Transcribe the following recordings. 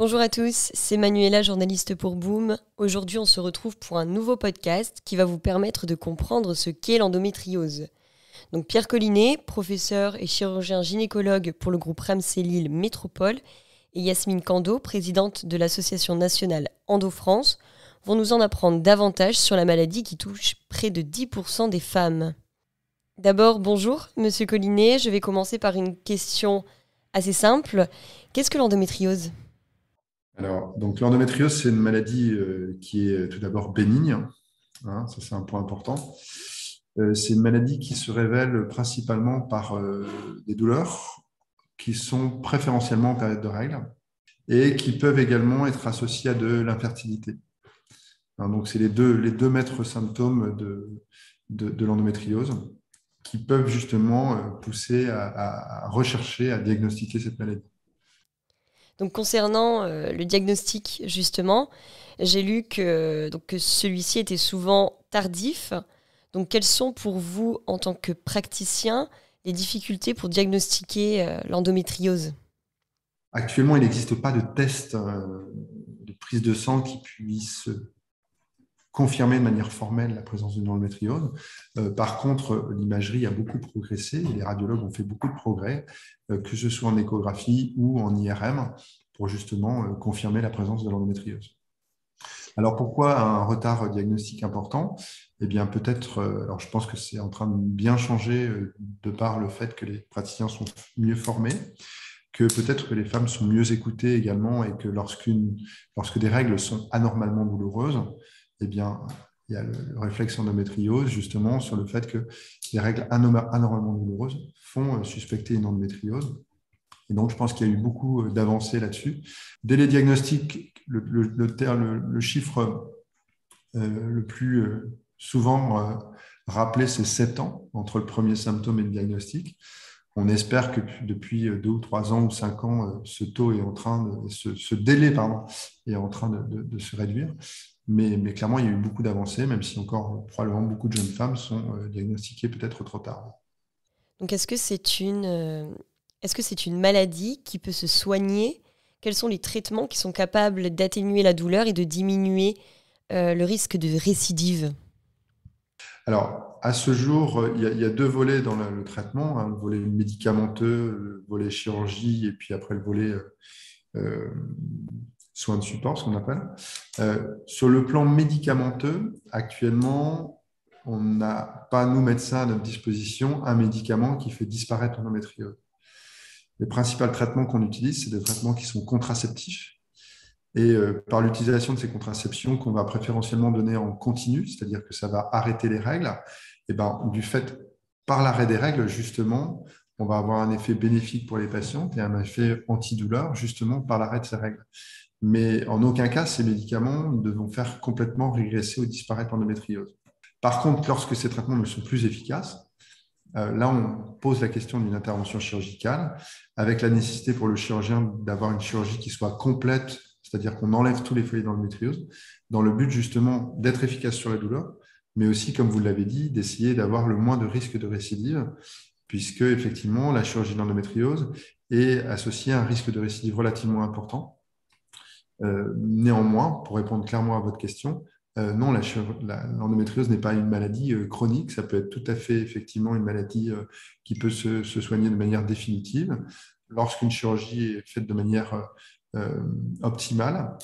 Bonjour à tous, c'est Manuela, journaliste pour Boom. Aujourd'hui, on se retrouve pour un nouveau podcast qui va vous permettre de comprendre ce qu'est l'endométriose. Donc Pierre Collinet, professeur et chirurgien gynécologue pour le groupe Ramsey Lille Métropole, et Yasmine Kando, présidente de l'association nationale Endo-France, vont nous en apprendre davantage sur la maladie qui touche près de 10% des femmes. D'abord, bonjour, monsieur Collinet. Je vais commencer par une question assez simple. Qu'est-ce que l'endométriose? Alors, donc l'endométriose, c'est une maladie euh, qui est tout d'abord bénigne. Hein, ça, c'est un point important. Euh, c'est une maladie qui se révèle principalement par euh, des douleurs qui sont préférentiellement en période de règles et qui peuvent également être associées à de l'infertilité. Hein, donc, c'est les deux, les deux maîtres symptômes de, de, l'endométriose qui peuvent justement pousser à rechercher, à diagnostiquer cette maladie. Donc concernant euh, le diagnostic, justement, j'ai lu que, celui-ci était souvent tardif. Donc quelles sont pour vous, en tant que praticien, les difficultés pour diagnostiquer euh, l'endométriose? Actuellement, il n'existe pas de test euh, de prise de sang qui puisse confirmer de manière formelle la présence d'une endométriose. par contre, l'imagerie a beaucoup progressé et les radiologues ont fait beaucoup de progrès, que ce soit en échographie ou en IRM, pour justement euh, confirmer la présence de l'endométriose. Alors pourquoi un retard diagnostique important? Eh bien peut-être, euh, alors je pense que c'est en train de bien changer euh, de par le fait que les praticiens sont mieux formés, que peut-être que les femmes sont mieux écoutées également et que lorsque des règles sont anormalement douloureuses, eh bien il y a le réflexe endométriose justement sur le fait que les règles anormalement douloureuses font suspecter une endométriose et donc, je pense qu'il y a eu beaucoup euh, d'avancées là-dessus. Délai diagnostic, le, le, chiffre euh, le plus euh, souvent rappelé, c'est 7 ans entre le premier symptôme et le diagnostic. On espère que depuis deux ou trois ans ou cinq ans, ce taux est en train de, ce, délai pardon, est en train de, se réduire. Mais, mais, clairement, il y a eu beaucoup d'avancées, même si encore probablement beaucoup de jeunes femmes sont diagnostiquées peut-être trop tard. Donc, est-ce que c'est une, est-ce que c'est une maladie qui peut se soigner? Quels sont les traitements qui sont capables d'atténuer la douleur et de diminuer euh, le risque de récidive? Alors, à ce jour, il y, a, deux volets dans le, traitement, hein, le volet médicamenteux, le volet chirurgie, et puis après le volet euh, euh, soins de support, ce qu'on appelle. sur le plan médicamenteux, actuellement, on n'a pas, nous médecins, à notre disposition, un médicament qui fait disparaître l'endométriose. Les principaux traitements qu'on utilise, c'est des traitements qui sont contraceptifs. Et euh, par l'utilisation de ces contraceptions qu'on va préférentiellement donner en continu, c'est-à-dire que ça va arrêter les règles, et ben, du fait, par l'arrêt des règles, justement, on va avoir un effet bénéfique pour les patientes et un effet antidouleur, justement, par l'arrêt de ces règles. Mais en aucun cas, ces médicaments ne vont faire complètement régresser ou disparaître l'endométriose. Par contre, lorsque ces traitements ne sont plus efficaces, euh, là, on pose la question d'une intervention chirurgicale avec la nécessité pour le chirurgien d'avoir une chirurgie qui soit complète, c'est-à-dire qu'on enlève tous les foyers d'endométriose, dans le but justement d'être efficace sur la douleur, mais aussi, comme vous l'avez dit, d'essayer d'avoir le moins de risques de récidive, puisque effectivement, la chirurgie d'endométriose est associée à un risque de récidive relativement important. Euh, néanmoins, pour répondre clairement à votre question, euh, non, l'endométriose n'est pas une maladie euh, chronique. Ça peut être tout à fait effectivement une maladie qui peut se, soigner de manière définitive. Lorsqu'une chirurgie est faite de manière optimale,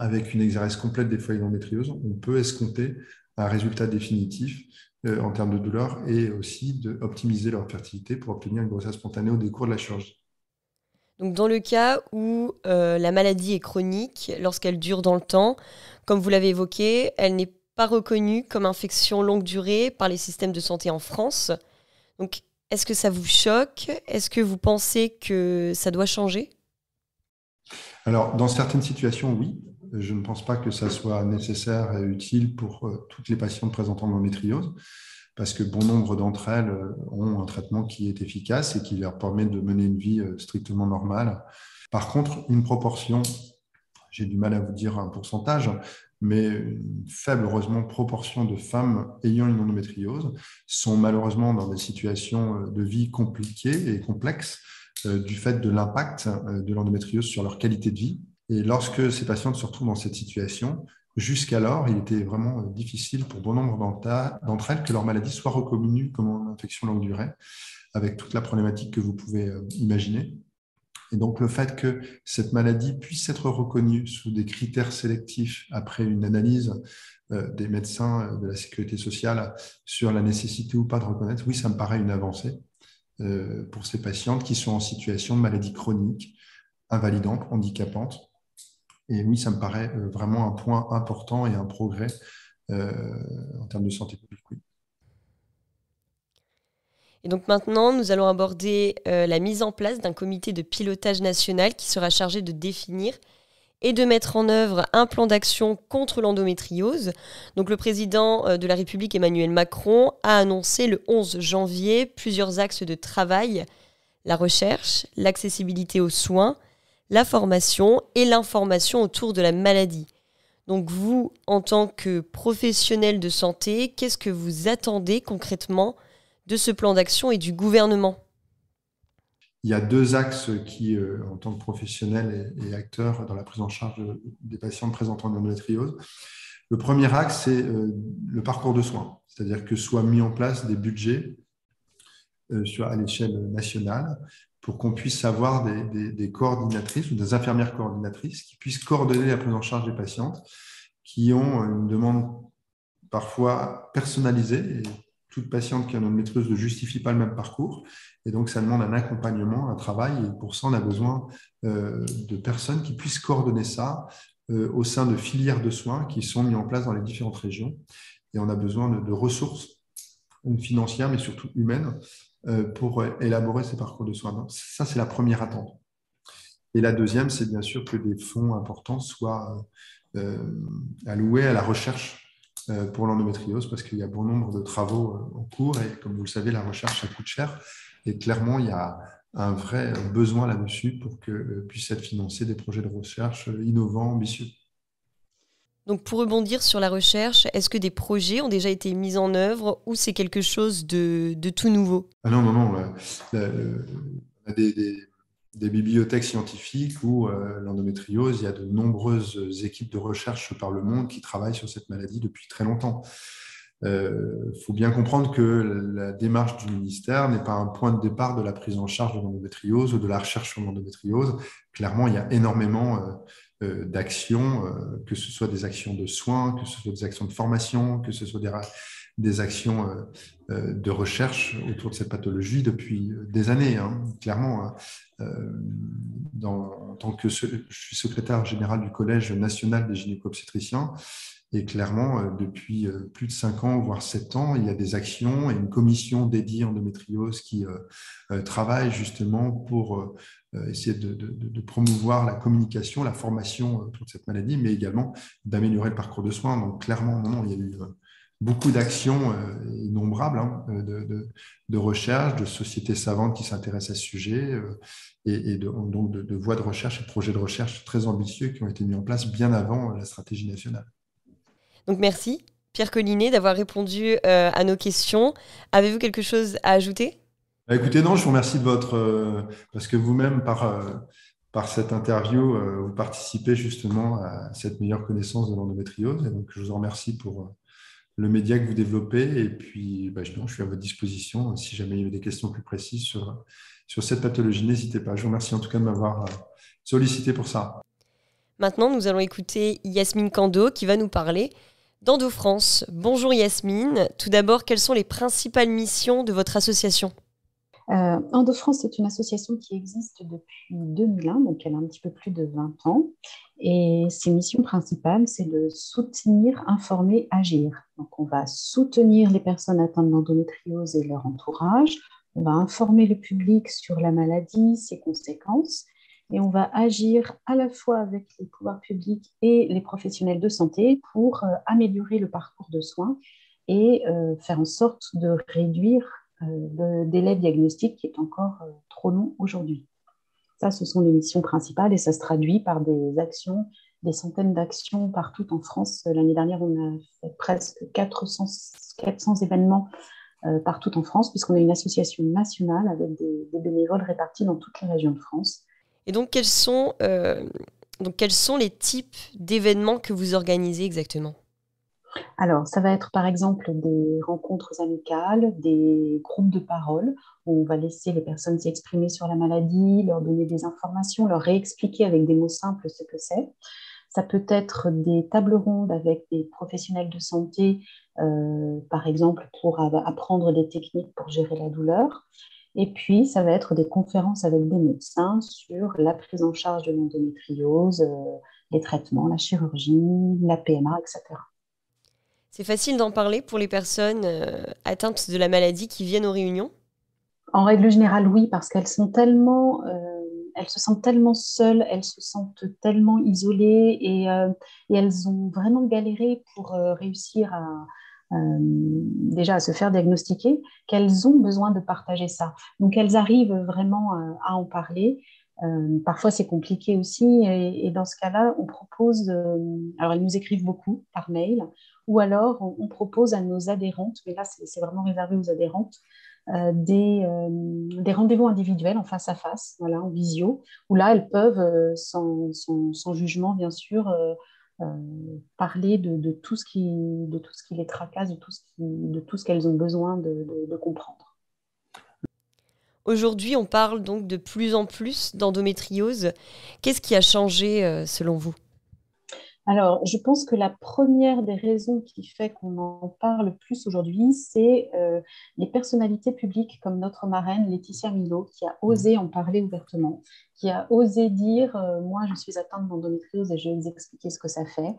avec une exérèse complète des foyers d'endométriose, on peut escompter un résultat définitif en termes de douleur et aussi d'optimiser leur fertilité pour obtenir une grossesse spontanée au décours de la chirurgie. Donc dans le cas où euh, la maladie est chronique, lorsqu'elle dure dans le temps, comme vous l'avez évoqué, elle n'est pas reconnue comme infection longue durée par les systèmes de santé en France. Donc est-ce que ça vous choque? Est-ce que vous pensez que ça doit changer? Alors dans certaines situations, oui. Je ne pense pas que ça soit nécessaire et utile pour euh, toutes les patientes présentant l'endométriose parce que bon nombre d'entre elles euh, ont un traitement qui est efficace et qui leur permet de mener une vie euh, strictement normale. Par contre, une proportion, j'ai du mal à vous dire un pourcentage, mais une faible, heureusement, proportion de femmes ayant une endométriose sont malheureusement dans des situations de vie compliquées et complexes du fait de l'impact de l'endométriose sur leur qualité de vie Et lorsque ces patientes se retrouvent dans cette situation, jusqu'alors, il était vraiment difficile pour bon nombre d'entre elles que leur maladie soit reconnue comme une infection longue durée, avec toute la problématique que vous pouvez euh, imaginer. Et donc, le fait que cette maladie puisse être reconnue sous des critères sélectifs après une analyse euh, des médecins euh, de la sécurité sociale sur la nécessité ou pas de reconnaître, oui, ça me paraît une avancée euh, pour ces patientes qui sont en situation de maladie chronique, invalidante, handicapante. Et oui, ça me paraît vraiment un point important et un progrès en termes de santé publique. Et donc maintenant, nous allons aborder la mise en place d'un comité de pilotage national qui sera chargé de définir et de mettre en œuvre un plan d'action contre l'endométriose. Donc le président euh, de la République Emmanuel Macron a annoncé le 11 janvier plusieurs axes de travail, la recherche, l'accessibilité aux soins, la formation et l'information autour de la maladie. Donc vous, en tant que professionnel de santé, qu'est-ce que vous attendez concrètement de ce plan d'action et du gouvernement? Il y a deux axes qui, euh, en tant que professionnel et, acteur dans la prise en charge des patients présentant une endométriose. Le premier axe, c'est euh, le parcours de soins, c'est-à-dire que soient mis en place des budgets euh, à l'échelle nationale pour qu'on puisse avoir des, coordinatrices ou des infirmières coordinatrices qui puissent coordonner la prise en charge des patientes qui ont une demande parfois personnalisée toute patiente qui a une endométriose ne justifie pas le même parcours. Et donc, ça demande un accompagnement, un travail. Et pour ça, on a besoin euh, de personnes qui puissent coordonner ça euh, au sein de filières de soins qui sont mises en place dans les différentes régions. Et on a besoin de, ressources financières, mais surtout humaines, pour élaborer ces parcours de soins. Ça, c'est la première attente. Et la deuxième, c'est bien sûr que des fonds importants soient alloués à la recherche euh, pour l'endométriose parce qu'il y a bon nombre de travaux euh, en cours et comme vous le savez, la recherche, ça coûte cher. Et clairement, il y a un vrai besoin là-dessus pour que euh, puissent être financés des projets de recherche innovants, ambitieux. Donc pour rebondir sur la recherche, est-ce que des projets ont déjà été mis en œuvre ou c'est quelque chose de, tout nouveau? Ah Non, non, non. des, des bibliothèques scientifiques où euh, l'endométriose, il y a de nombreuses équipes de recherche par le monde qui travaillent sur cette maladie depuis très longtemps. Il euh, faut bien comprendre que la démarche du ministère n'est pas un point de départ de la prise en charge de l'endométriose ou de la recherche sur l'endométriose. Clairement, il y a énormément euh, d'actions, que ce soit des actions de soins, que ce soit des actions de formation, que ce soit des, actions euh, euh, de recherche autour de cette pathologie depuis des années, hein, clairement. Hein. Euh, en tant que je suis secrétaire général du Collège national des gynéco-obstétriciens, et clairement, depuis plus de 5 ans, voire 7 ans, il y a des actions et une commission dédiée endométriose qui travaille justement pour essayer de, promouvoir la communication, la formation autour de cette maladie, mais également d'améliorer le parcours de soins. Donc clairement, non, il y a eu beaucoup d'actions euh, innombrables hein, de, de, recherche, de sociétés savantes qui s'intéressent à ce sujet euh, et, donc de, voies de recherche et de projets de recherche très ambitieux qui ont été mis en place bien avant la stratégie nationale. Donc merci Pierre Collinet d'avoir répondu euh, à nos questions. Avez-vous quelque chose à ajouter? Bah, Écoutez, non, je vous remercie de votre... parce que vous-même, par par cette interview, vous participez justement à cette meilleure connaissance de l'endométriose. Et donc, je vous remercie pour, le média que vous développez. Et puis, bah, je, suis à votre disposition. Si jamais il y a des questions plus précises sur, sur cette pathologie, n'hésitez pas. Je vous remercie en tout cas de m'avoir euh, sollicité pour ça. Maintenant, nous allons écouter Yasmine Kando qui va nous parler d'Endo France. Bonjour Yasmine. Tout d'abord, quelles sont les principales missions de votre association euh, Endo-France est une association qui existe depuis 2001, donc elle a un petit peu plus de 20 ans. Et ses missions principales, c'est de soutenir, informer, agir. Donc on va soutenir les personnes atteintes d'endométriose et leur entourage. On va informer le public sur la maladie, ses conséquences. Et on va agir à la fois avec les pouvoirs publics et les professionnels de santé pour euh, améliorer le parcours de soins et euh, faire en sorte de réduire euh, le délai diagnostic qui est encore trop long aujourd'hui. Ça, ce sont les missions principales et ça se traduit par des actions, des centaines d'actions partout en France. L'année dernière, on a fait presque 400, 400 événements partout en France, puisqu'on a une association nationale avec des, bénévoles répartis dans toutes les régions de France. Et donc, quelles sont Donc quels sont les types d'événements que vous organisez exactement? Alors, ça va être par exemple des rencontres amicales, des groupes de parole où on va laisser les personnes s'exprimer sur la maladie, leur donner des informations, leur réexpliquer avec des mots simples ce que c'est. Ça peut être des tables rondes avec des professionnels de santé, euh, par exemple pour apprendre des techniques pour gérer la douleur. Et puis, ça va être des conférences avec des médecins sur la prise en charge de l'endométriose, euh, les traitements, la chirurgie, la PMA, etc. C'est facile d'en parler pour les personnes euh, atteintes de la maladie qui viennent aux réunions? En règle générale, oui, parce qu'elles sont tellement, euh, elles se sentent tellement seules, elles se sentent tellement isolées et, euh, elles ont vraiment galéré pour réussir à, déjà à se faire diagnostiquer, qu'elles ont besoin de partager ça. Donc elles arrivent vraiment à en parler. parfois c'est compliqué aussi et, dans ce cas-là, on propose, alors elles nous écrivent beaucoup par mail, ou alors on, propose à nos adhérentes, mais là c'est vraiment réservé aux adhérentes, euh, des, euh, des rendez-vous individuels en face à face, voilà, en visio, où là elles peuvent, euh, sans, sans, jugement bien sûr, parler de, tout ce qui, de tout ce qui les tracasse, de tout ce, qu'elles ont besoin de, de comprendre. Aujourd'hui, on parle donc de plus en plus d'endométriose. Qu'est-ce qui a changé selon vous? Alors, je pense que la première des raisons qui fait qu'on en parle plus aujourd'hui, c'est euh, les personnalités publiques comme notre marraine Laetitia Milo, qui a osé en parler ouvertement, qui a osé dire euh, Moi, je suis atteinte d'endométriose et je vais vous expliquer ce que ça fait.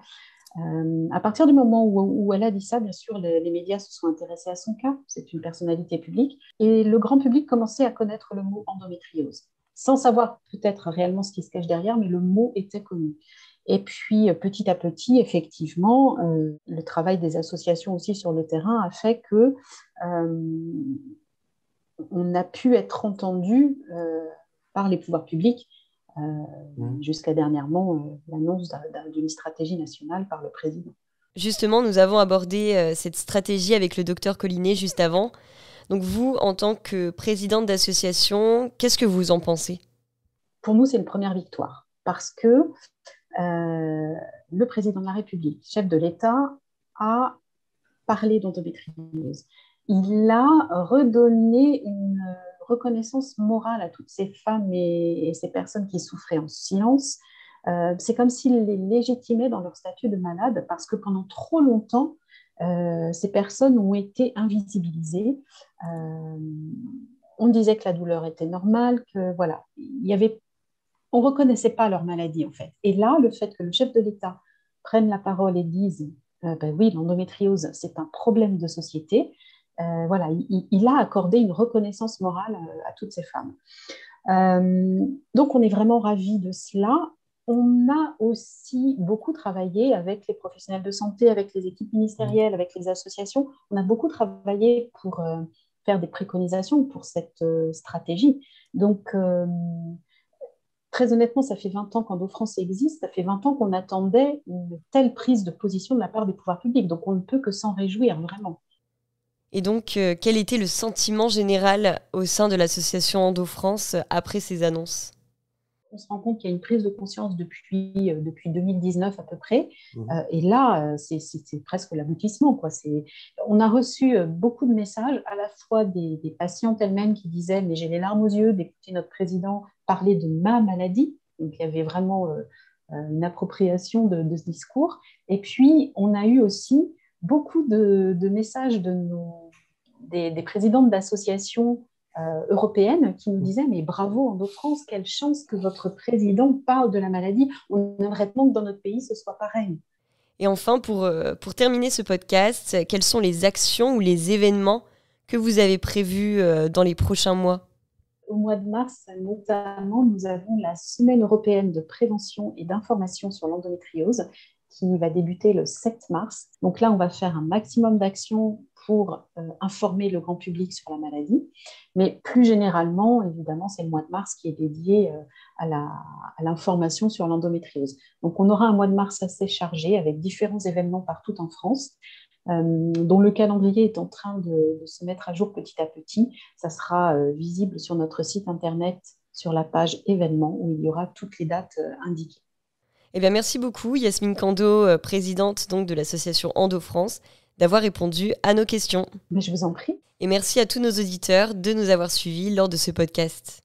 Euh, à partir du moment où, elle a dit ça, bien sûr, les, médias se sont intéressés à son cas. C'est une personnalité publique. Et le grand public commençait à connaître le mot endométriose, sans savoir peut-être réellement ce qui se cache derrière, mais le mot était connu. Et puis, euh, petit à petit, effectivement, euh, le travail des associations aussi sur le terrain a fait que euh, on a pu être entendu par les pouvoirs publics mmh. jusqu'à dernièrement l'annonce d'une stratégie nationale par le président. Justement, nous avons abordé cette stratégie avec le docteur Collinet juste avant. Donc vous, en tant que présidente d'association, qu'est-ce que vous en pensez? Pour nous, c'est une première victoire parce que euh, le président de la République, chef de l'État, a parlé d'endométriose. Il a redonné une reconnaissance morale à toutes ces femmes et, ces personnes qui souffraient en silence. Euh, c'est comme s'il les légitimait dans leur statut de malade parce que pendant trop longtemps, euh, ces personnes ont été invisibilisées. on disait que la douleur était normale, que voilà, il y avait on ne reconnaissait pas leur maladie en fait. Et là, le fait que le chef de l'État prenne la parole et dise euh, ben oui, l'endométriose, c'est un problème de société, euh, voilà, il, a accordé une reconnaissance morale euh, à, toutes ces femmes. donc, on est vraiment ravis de cela. On a aussi beaucoup travaillé avec les professionnels de santé, avec les équipes ministérielles, avec les associations. On a beaucoup travaillé pour faire des préconisations pour cette stratégie. Donc, très honnêtement, ça fait 20 ans qu'Endo-France existe, ça fait 20 ans qu'on attendait une telle prise de position de la part des pouvoirs publics. Donc on ne peut que s'en réjouir, vraiment. Et donc, euh, quel était le sentiment général au sein de l'association Endo-France après ces annonces? On se rend compte qu'il y a une prise de conscience depuis, euh, depuis 2019 à peu près. Mmh. Euh, et là, c'est presque l'aboutissement. On a reçu beaucoup de messages, à la fois des, des patientes elles-mêmes qui disaient Mais j'ai les larmes aux yeux d'écouter notre président parler de ma maladie. Donc, il y avait vraiment euh, euh, une appropriation de, ce discours. Et puis, on a eu aussi beaucoup de, messages de nos, des, des présidentes d'associations euh, européennes qui nous disaient Mais bravo, en France, quelle chance que votre président parle de la maladie. On aimerait tellement que dans notre pays, ce soit pareil. Et enfin, pour, pour terminer ce podcast, quelles sont les actions ou les événements que vous avez prévus dans les prochains mois? Au mois de mars, notamment, nous avons la Semaine européenne de prévention et d'information sur l'endométriose qui va débuter le 7 mars. Donc là, on va faire un maximum d'actions pour euh, informer le grand public sur la maladie. Mais plus généralement, évidemment, c'est le mois de mars qui est dédié euh, à l'information sur l'endométriose. Donc on aura un mois de mars assez chargé avec différents événements partout en France. Euh, dont le calendrier est en train de, se mettre à jour petit à petit. Ça sera visible sur notre site internet sur la page événements où il y aura toutes les dates indiquées. Eh bien, merci beaucoup, Yasmine Kando, présidente donc de l'association Endo France, d'avoir répondu à nos questions. Mais je vous en prie. Et merci à tous nos auditeurs de nous avoir suivis lors de ce podcast.